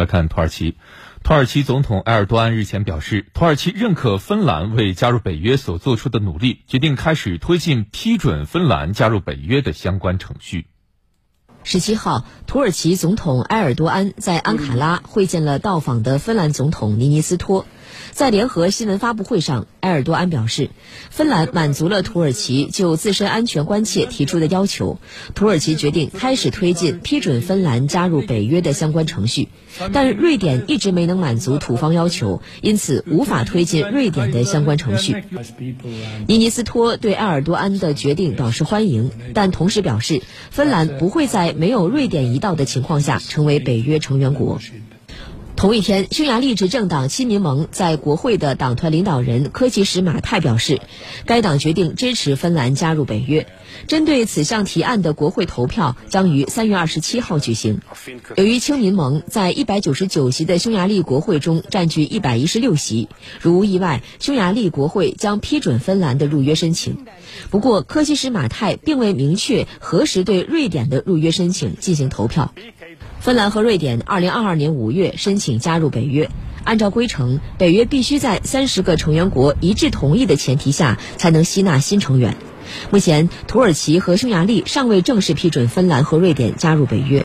来看土耳其，土耳其总统埃尔多安日前表示，土耳其认可芬兰为加入北约所做出的努力，决定开始推进批准芬兰加入北约的相关程序。十七号，土耳其总统埃尔多安在安卡拉会见了到访的芬兰总统尼尼斯托。在联合新闻发布会上，埃尔多安表示，芬兰满足了土耳其就自身安全关切提出的要求，土耳其决定开始推进批准芬兰加入北约的相关程序。但瑞典一直没能满足土方要求，因此无法推进瑞典的相关程序。尼尼斯托对埃尔多安的决定表示欢迎，但同时表示，芬兰不会在没有瑞典一道的情况下成为北约成员国。同一天，匈牙利执政党新民盟在国会的党团领导人科奇什马泰表示，该党决定支持芬兰加入北约。针对此项提案的国会投票将于三月二十七号举行。由于亲民盟在一百九十九席的匈牙利国会中占据一百一十六席，如无意外，匈牙利国会将批准芬兰的入约申请。不过，科奇什马泰并未明确何时对瑞典的入约申请进行投票。芬兰和瑞典二零二二年五月申请加入北约，按照规程，北约必须在三十个成员国一致同意的前提下才能吸纳新成员。目前，土耳其和匈牙利尚未正式批准芬兰和瑞典加入北约。